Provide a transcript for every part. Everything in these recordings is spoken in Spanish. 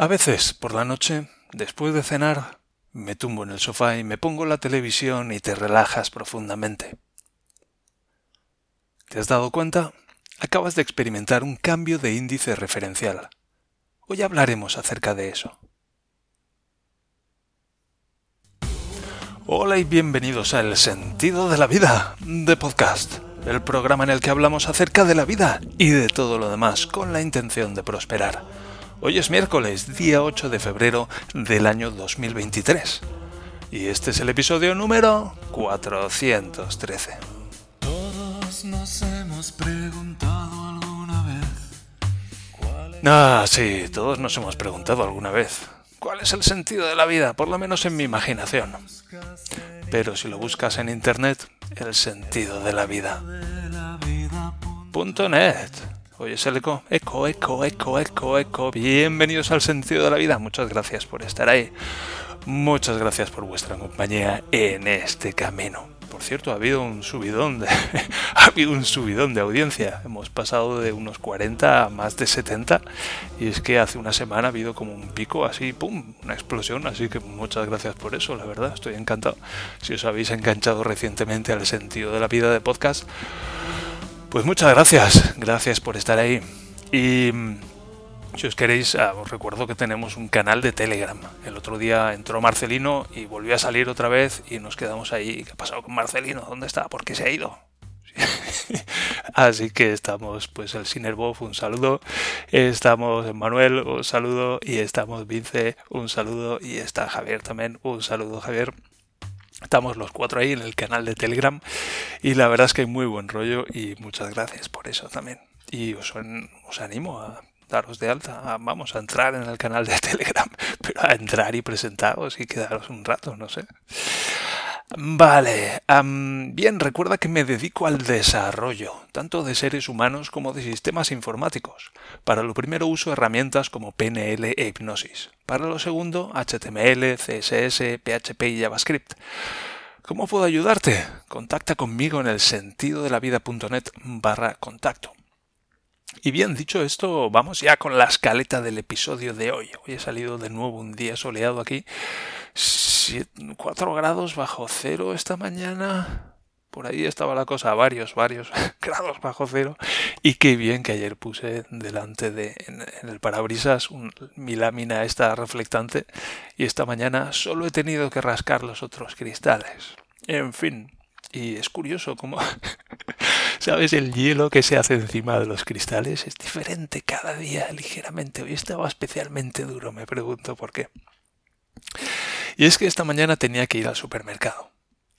A veces, por la noche, después de cenar, me tumbo en el sofá y me pongo la televisión y te relajas profundamente. ¿Te has dado cuenta? Acabas de experimentar un cambio de índice referencial. Hoy hablaremos acerca de eso. Hola y bienvenidos a El sentido de la vida de podcast, el programa en el que hablamos acerca de la vida y de todo lo demás con la intención de prosperar. Hoy es miércoles, día 8 de febrero del año 2023. Y este es el episodio número 413. Todos nos hemos preguntado alguna vez. Ah, sí, todos nos hemos preguntado alguna vez. ¿Cuál es el sentido de la vida? Por lo menos en mi imaginación. Pero si lo buscas en internet, el sentido de la vida. .net Oye, es el eco, eco, eco, eco, eco, eco. Bienvenidos al sentido de la vida. Muchas gracias por estar ahí. Muchas gracias por vuestra compañía en este camino. Por cierto, ha habido un subidón de, ha habido un subidón de audiencia. Hemos pasado de unos 40 a más de 70 y es que hace una semana ha habido como un pico así, pum, una explosión, así que muchas gracias por eso, la verdad, estoy encantado. Si os habéis enganchado recientemente al sentido de la vida de podcast, pues muchas gracias, gracias por estar ahí. Y mm, si os queréis, ah, os recuerdo que tenemos un canal de Telegram. El otro día entró Marcelino y volvió a salir otra vez y nos quedamos ahí. ¿Qué ha pasado con Marcelino? ¿Dónde está? ¿Por qué se ha ido? Así que estamos, pues el Sinerbov, un saludo. Estamos Manuel, un saludo. Y estamos Vince, un saludo. Y está Javier también, un saludo Javier. Estamos los cuatro ahí en el canal de Telegram y la verdad es que hay muy buen rollo y muchas gracias por eso también. Y os, os animo a daros de alta, vamos a entrar en el canal de Telegram, pero a entrar y presentaros y quedaros un rato, no sé. Vale, bien, recuerda que me dedico al desarrollo, tanto de seres humanos como de sistemas informáticos. Para lo primero uso herramientas como PNL e hipnosis. Para lo segundo, HTML, CSS, PHP y JavaScript. ¿Cómo puedo ayudarte? Contacta conmigo en el sentido de la vida.net barra contacto. Y bien, dicho esto, vamos ya con la escaleta del episodio de hoy. Hoy he salido de nuevo un día soleado aquí 4 grados bajo cero esta mañana. Por ahí estaba la cosa, varios, varios grados bajo cero. Y qué bien que ayer puse delante de, en, el parabrisas, mi lámina esta reflectante. Y esta mañana solo he tenido que rascar los otros cristales. En fin, y es curioso cómo, ¿sabes? El hielo que se hace encima de los cristales es diferente cada día, ligeramente. Hoy estaba especialmente duro, me pregunto por qué. Y es que esta mañana tenía que ir al supermercado.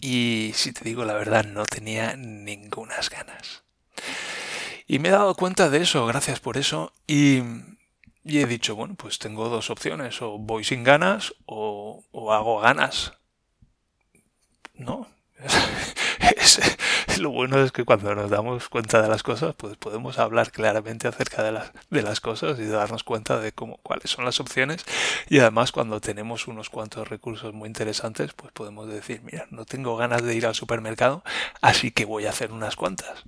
Y si te digo la verdad, no tenía ningunas ganas. Y me he dado cuenta de eso, gracias por eso. Y, he dicho, bueno, pues tengo dos opciones, o voy sin ganas o, o hago ganas. No, lo bueno es que cuando nos damos cuenta de las cosas, pues podemos hablar claramente acerca de las, de las cosas y darnos cuenta de cómo, cuáles son las opciones. Y además, cuando tenemos unos cuantos recursos muy interesantes, pues podemos decir, mira, no tengo ganas de ir al supermercado, así que voy a hacer unas cuantas.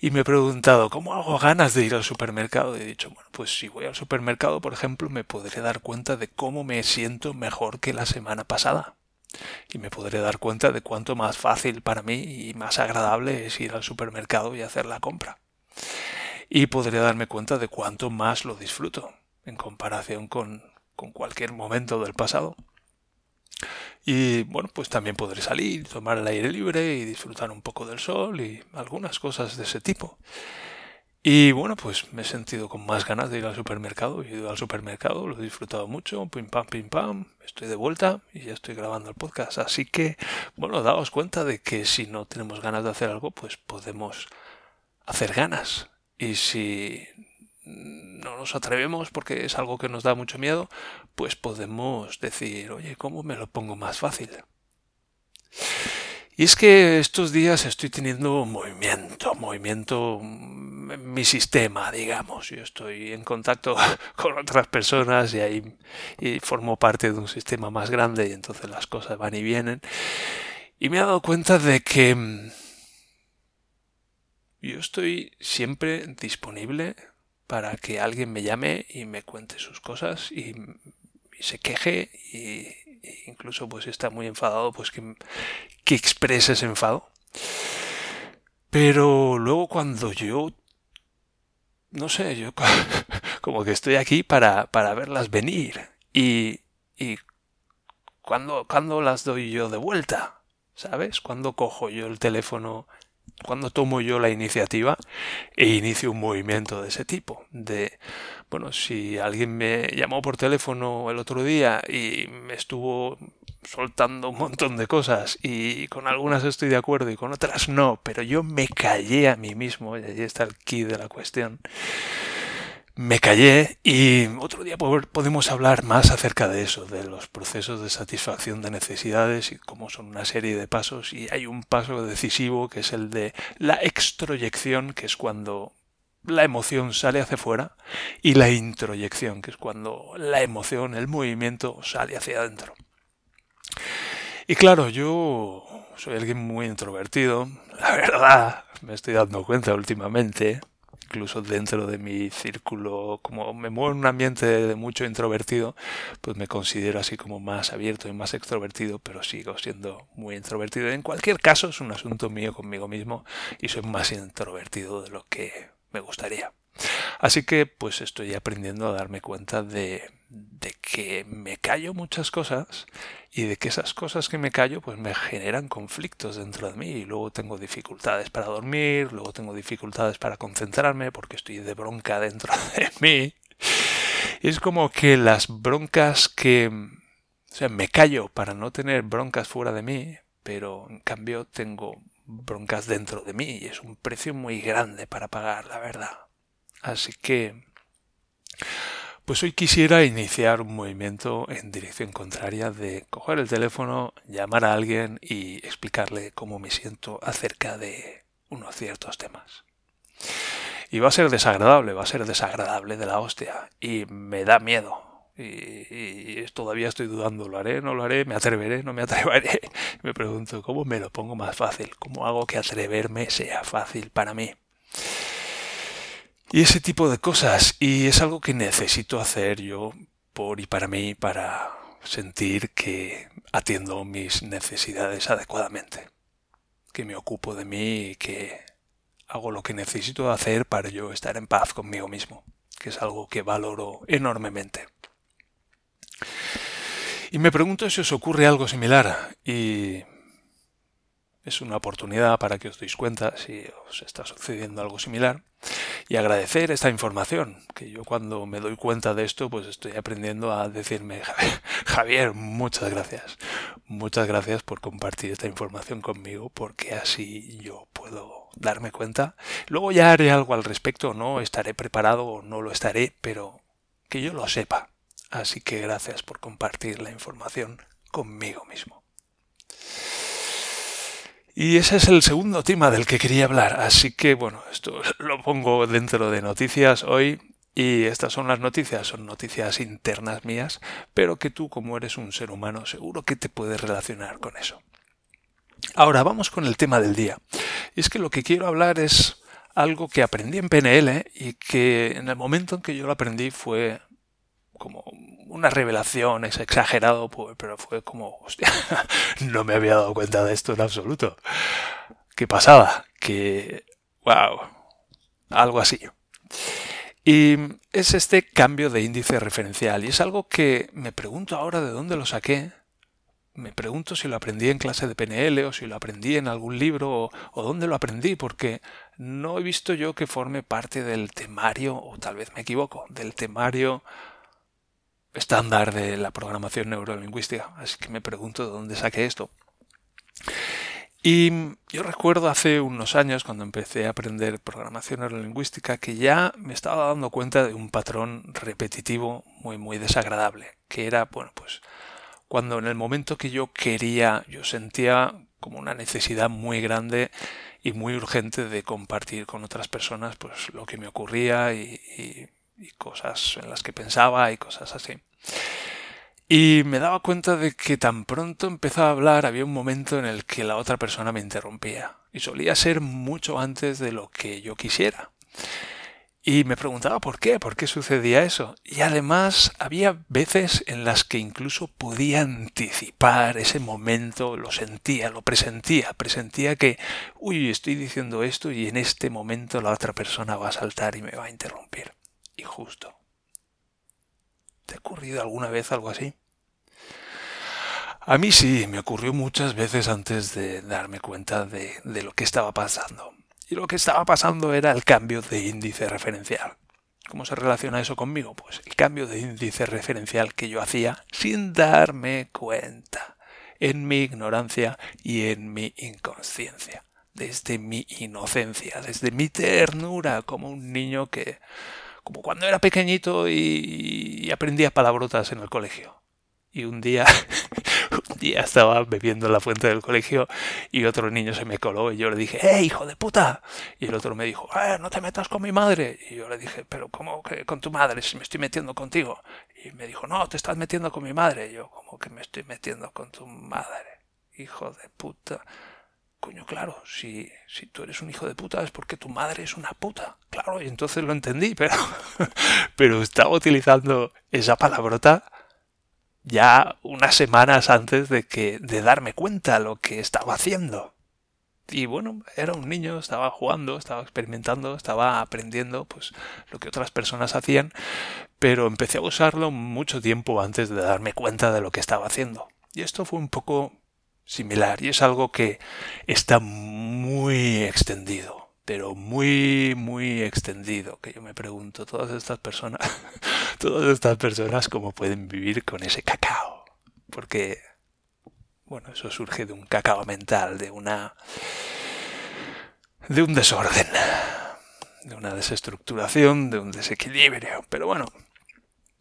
Y me he preguntado, ¿cómo hago ganas de ir al supermercado? Y he dicho, bueno, pues si voy al supermercado, por ejemplo, me podré dar cuenta de cómo me siento mejor que la semana pasada y me podré dar cuenta de cuánto más fácil para mí y más agradable es ir al supermercado y hacer la compra. Y podré darme cuenta de cuánto más lo disfruto en comparación con, con cualquier momento del pasado. Y bueno, pues también podré salir, tomar el aire libre y disfrutar un poco del sol y algunas cosas de ese tipo. Y bueno, pues me he sentido con más ganas de ir al supermercado. He ido al supermercado, lo he disfrutado mucho, pim pam, pim pam, estoy de vuelta y ya estoy grabando el podcast. Así que, bueno, daos cuenta de que si no tenemos ganas de hacer algo, pues podemos hacer ganas. Y si no nos atrevemos porque es algo que nos da mucho miedo, pues podemos decir, oye, ¿cómo me lo pongo más fácil? Y es que estos días estoy teniendo movimiento, movimiento en mi sistema, digamos. Yo estoy en contacto con otras personas y ahí y formo parte de un sistema más grande y entonces las cosas van y vienen. Y me he dado cuenta de que mm, yo estoy siempre disponible para que alguien me llame y me cuente sus cosas y, se queje y, incluso pues está muy enfadado pues que, que ese enfado. Pero luego cuando yo no sé, yo como que estoy aquí para, para verlas venir. Y, y ¿cuándo, ¿cuándo las doy yo de vuelta? ¿Sabes? ¿Cuándo cojo yo el teléfono? ¿Cuándo tomo yo la iniciativa e inicio un movimiento de ese tipo? De, bueno, si alguien me llamó por teléfono el otro día y me estuvo soltando un montón de cosas y con algunas estoy de acuerdo y con otras no, pero yo me callé a mí mismo, y allí está el key de la cuestión. Me callé y otro día podemos hablar más acerca de eso, de los procesos de satisfacción de necesidades y cómo son una serie de pasos y hay un paso decisivo que es el de la extroyección, que es cuando la emoción sale hacia afuera y la introyección, que es cuando la emoción, el movimiento sale hacia adentro. Y claro, yo soy alguien muy introvertido, la verdad, me estoy dando cuenta últimamente, incluso dentro de mi círculo, como me muevo en un ambiente de mucho introvertido, pues me considero así como más abierto y más extrovertido, pero sigo siendo muy introvertido. En cualquier caso, es un asunto mío conmigo mismo y soy más introvertido de lo que me gustaría. Así que pues estoy aprendiendo a darme cuenta de, de que me callo muchas cosas y de que esas cosas que me callo pues me generan conflictos dentro de mí y luego tengo dificultades para dormir, luego tengo dificultades para concentrarme porque estoy de bronca dentro de mí. Es como que las broncas que... O sea, me callo para no tener broncas fuera de mí, pero en cambio tengo broncas dentro de mí y es un precio muy grande para pagar, la verdad. Así que, pues hoy quisiera iniciar un movimiento en dirección contraria de coger el teléfono, llamar a alguien y explicarle cómo me siento acerca de unos ciertos temas. Y va a ser desagradable, va a ser desagradable de la hostia. Y me da miedo. Y, todavía estoy dudando, ¿lo haré? ¿No lo haré? ¿Me atreveré? ¿No me atreveré? Me pregunto, ¿cómo me lo pongo más fácil? ¿Cómo hago que atreverme sea fácil para mí? Y ese tipo de cosas. Y es algo que necesito hacer yo por y para mí para sentir que atiendo mis necesidades adecuadamente. Que me ocupo de mí y que hago lo que necesito hacer para yo estar en paz conmigo mismo. Que es algo que valoro enormemente. Y me pregunto si os ocurre algo similar. Y es una oportunidad para que os deis cuenta si os está sucediendo algo similar y agradecer esta información, que yo cuando me doy cuenta de esto, pues estoy aprendiendo a decirme, Javier, muchas gracias, muchas gracias por compartir esta información conmigo, porque así yo puedo darme cuenta. Luego ya haré algo al respecto, no estaré preparado o no lo estaré, pero que yo lo sepa. Así que gracias por compartir la información conmigo mismo. Y ese es el segundo tema del que quería hablar. Así que bueno, esto lo pongo dentro de noticias hoy. Y estas son las noticias, son noticias internas mías, pero que tú como eres un ser humano seguro que te puedes relacionar con eso. Ahora vamos con el tema del día. Y es que lo que quiero hablar es algo que aprendí en PNL y que en el momento en que yo lo aprendí fue como una revelación, es exagerado, pues, pero fue como, hostia, no me había dado cuenta de esto en absoluto. ¿Qué pasaba? Que, wow, algo así. Y es este cambio de índice referencial y es algo que me pregunto ahora de dónde lo saqué. Me pregunto si lo aprendí en clase de PNL o si lo aprendí en algún libro o, o dónde lo aprendí, porque no he visto yo que forme parte del temario, o tal vez me equivoco, del temario estándar de la programación neurolingüística. Así que me pregunto de dónde saqué esto. Y yo recuerdo hace unos años, cuando empecé a aprender programación neurolingüística, que ya me estaba dando cuenta de un patrón repetitivo muy, muy desagradable, que era, bueno, pues cuando en el momento que yo quería, yo sentía como una necesidad muy grande y muy urgente de compartir con otras personas pues lo que me ocurría y y cosas en las que pensaba y cosas así. Y me daba cuenta de que tan pronto empezaba a hablar había un momento en el que la otra persona me interrumpía. Y solía ser mucho antes de lo que yo quisiera. Y me preguntaba por qué, por qué sucedía eso. Y además había veces en las que incluso podía anticipar ese momento, lo sentía, lo presentía, presentía que, uy, estoy diciendo esto y en este momento la otra persona va a saltar y me va a interrumpir. Y justo. ¿Te ha ocurrido alguna vez algo así? A mí sí, me ocurrió muchas veces antes de darme cuenta de, de lo que estaba pasando. Y lo que estaba pasando era el cambio de índice referencial. ¿Cómo se relaciona eso conmigo? Pues el cambio de índice referencial que yo hacía sin darme cuenta, en mi ignorancia y en mi inconsciencia, desde mi inocencia, desde mi ternura, como un niño que, como cuando era pequeñito y, y aprendía palabrotas en el colegio. Y un día un día estaba bebiendo en la fuente del colegio y otro niño se me coló y yo le dije, ¡eh, hijo de puta! Y el otro me dijo, ¡eh, no te metas con mi madre! Y yo le dije, ¿pero cómo que con tu madre si me estoy metiendo contigo? Y me dijo, no, te estás metiendo con mi madre. Y yo, ¿cómo que me estoy metiendo con tu madre? Hijo de puta. Coño, claro, si, si tú eres un hijo de puta es porque tu madre es una puta. Claro, y entonces lo entendí, pero, pero estaba utilizando esa palabrota ya unas semanas antes de que de darme cuenta lo que estaba haciendo. Y bueno, era un niño, estaba jugando, estaba experimentando, estaba aprendiendo pues lo que otras personas hacían, pero empecé a usarlo mucho tiempo antes de darme cuenta de lo que estaba haciendo. Y esto fue un poco similar y es algo que está muy extendido pero muy, muy extendido, que yo me pregunto, todas estas personas, todas estas personas cómo pueden vivir con ese cacao. Porque, bueno, eso surge de un cacao mental, de una... de un desorden, de una desestructuración, de un desequilibrio. Pero bueno,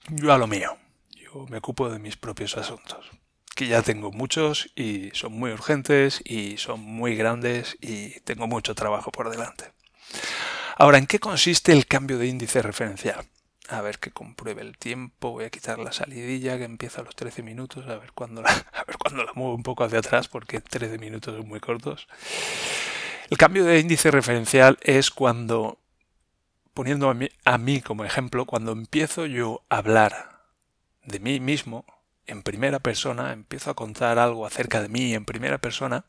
yo a lo mío, yo me ocupo de mis propios asuntos que ya tengo muchos y son muy urgentes y son muy grandes y tengo mucho trabajo por delante. Ahora, ¿en qué consiste el cambio de índice referencial? A ver que compruebe el tiempo, voy a quitar la salidilla que empieza a los 13 minutos, a ver cuándo la, a ver cuándo la muevo un poco hacia atrás porque 13 minutos son muy cortos. El cambio de índice referencial es cuando, poniendo a mí como ejemplo, cuando empiezo yo a hablar de mí mismo en primera persona, empiezo a contar algo acerca de mí en primera persona,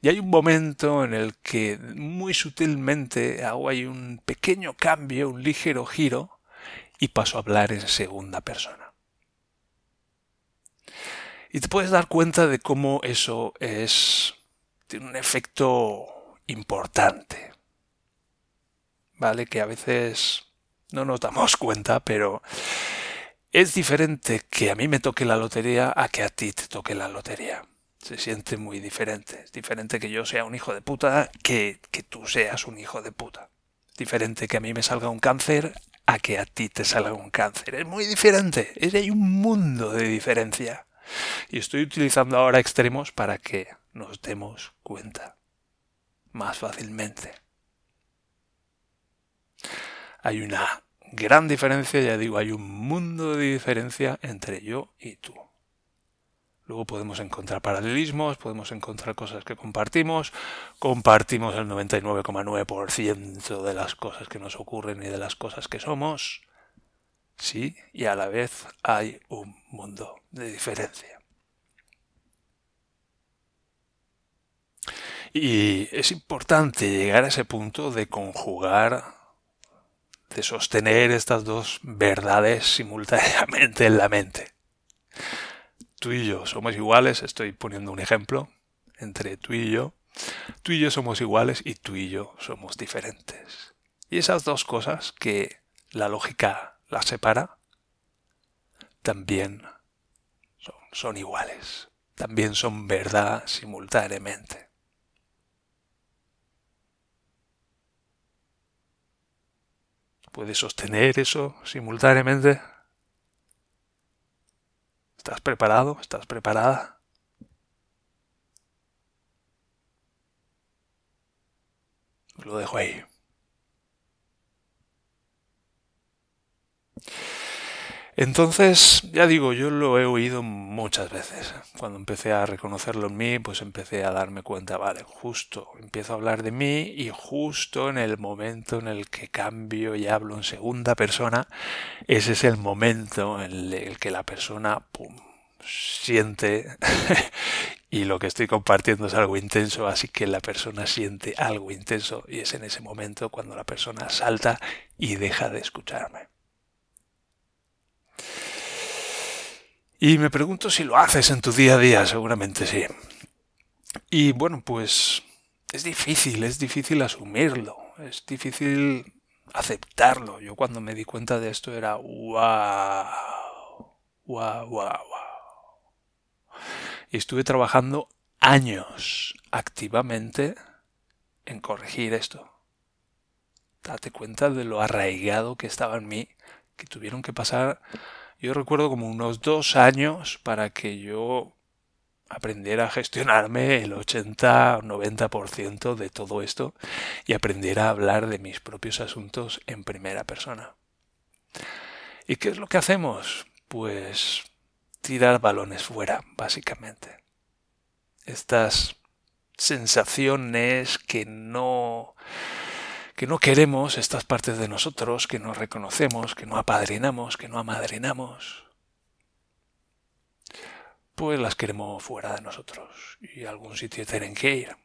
y hay un momento en el que muy sutilmente hago ahí un pequeño cambio, un ligero giro, y paso a hablar en segunda persona. Y te puedes dar cuenta de cómo eso es tiene un efecto importante. ¿Vale? Que a veces no nos damos cuenta, pero es diferente que a mí me toque la lotería a que a ti te toque la lotería. Se siente muy diferente. Es diferente que yo sea un hijo de puta que, que tú seas un hijo de puta. Es diferente que a mí me salga un cáncer a que a ti te salga un cáncer. Es muy diferente. Es, hay un mundo de diferencia. Y estoy utilizando ahora extremos para que nos demos cuenta más fácilmente. Hay una gran diferencia, ya digo, hay un mundo de diferencia entre yo y tú. Luego podemos encontrar paralelismos, podemos encontrar cosas que compartimos, compartimos el 99,9% de las cosas que nos ocurren y de las cosas que somos. Sí, y a la vez hay un mundo de diferencia. Y es importante llegar a ese punto de conjugar de sostener estas dos verdades simultáneamente en la mente. Tú y yo somos iguales, estoy poniendo un ejemplo entre tú y yo. Tú y yo somos iguales y tú y yo somos diferentes. Y esas dos cosas que la lógica las separa, también son, iguales, también son verdad simultáneamente. ¿Puedes sostener eso simultáneamente? ¿Estás preparado? ¿Estás preparada? Lo dejo ahí. Entonces, ya digo, yo lo he oído muchas veces. Cuando empecé a reconocerlo en mí, pues empecé a darme cuenta, vale, justo empiezo a hablar de mí y justo en el momento en el que cambio y hablo en segunda persona, ese es el momento en el que la persona pum, siente y lo que estoy compartiendo es algo intenso, así que la persona siente algo intenso y es en ese momento cuando la persona salta y deja de escucharme. Y me pregunto si lo haces en tu día a día, seguramente sí. Y bueno, pues es difícil, es difícil asumirlo, es difícil aceptarlo. Yo cuando me di cuenta de esto era wow, wow, wow, wow. Y estuve trabajando años activamente en corregir esto. Date cuenta de lo arraigado que estaba en mí, que tuvieron que pasar yo recuerdo como unos dos años para que yo aprendiera a gestionarme el 80 o 90% de todo esto y aprendiera a hablar de mis propios asuntos en primera persona. ¿Y qué es lo que hacemos? Pues tirar balones fuera, básicamente. Estas sensaciones que no que no queremos estas partes de nosotros, que no reconocemos, que no apadrinamos, que no amadrinamos, pues las queremos fuera de nosotros y a algún sitio tienen que ir.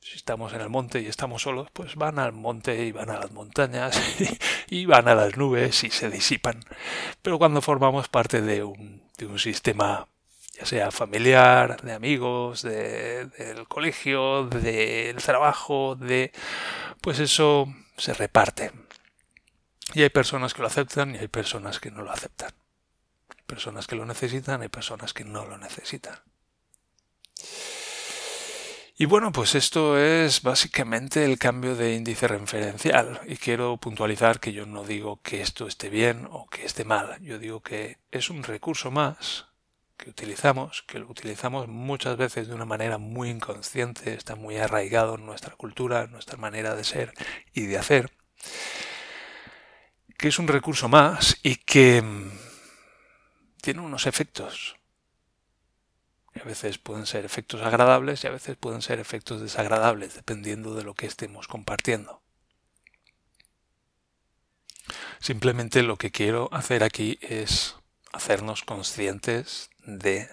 Si estamos en el monte y estamos solos, pues van al monte y van a las montañas y van a las nubes y se disipan. Pero cuando formamos parte de un, de un sistema sea familiar, de amigos, de, del colegio, del trabajo, de... pues eso se reparte. Y hay personas que lo aceptan y hay personas que no lo aceptan. Personas que lo necesitan y hay personas que no lo necesitan. Y bueno, pues esto es básicamente el cambio de índice referencial. Y quiero puntualizar que yo no digo que esto esté bien o que esté mal. Yo digo que es un recurso más que utilizamos, que lo utilizamos muchas veces de una manera muy inconsciente, está muy arraigado en nuestra cultura, en nuestra manera de ser y de hacer, que es un recurso más y que mm, tiene unos efectos. a veces pueden ser efectos agradables y a veces pueden ser efectos desagradables, dependiendo de lo que estemos compartiendo. Simplemente lo que quiero hacer aquí es hacernos conscientes de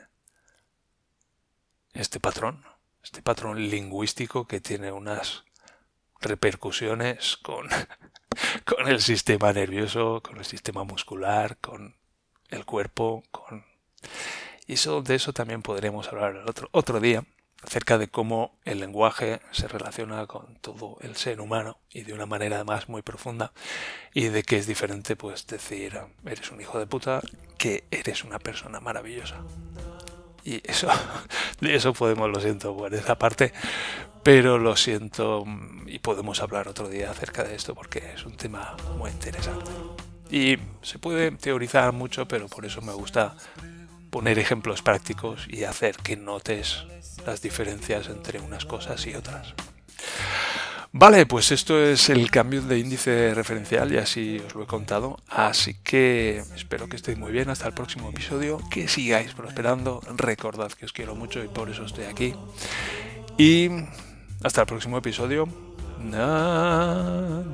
este patrón, este patrón lingüístico que tiene unas repercusiones con, con el sistema nervioso, con el sistema muscular, con el cuerpo, con... Y eso, de eso también podremos hablar otro, otro día, acerca de cómo el lenguaje se relaciona con todo el ser humano y de una manera además muy profunda y de que es diferente pues decir eres un hijo de puta que eres una persona maravillosa y eso de eso podemos lo siento por esa parte pero lo siento y podemos hablar otro día acerca de esto porque es un tema muy interesante y se puede teorizar mucho pero por eso me gusta poner ejemplos prácticos y hacer que notes las diferencias entre unas cosas y otras. Vale, pues esto es el cambio de índice referencial y así os lo he contado. Así que espero que estéis muy bien. Hasta el próximo episodio. Que sigáis prosperando. Recordad que os quiero mucho y por eso estoy aquí. Y hasta el próximo episodio. Adiós.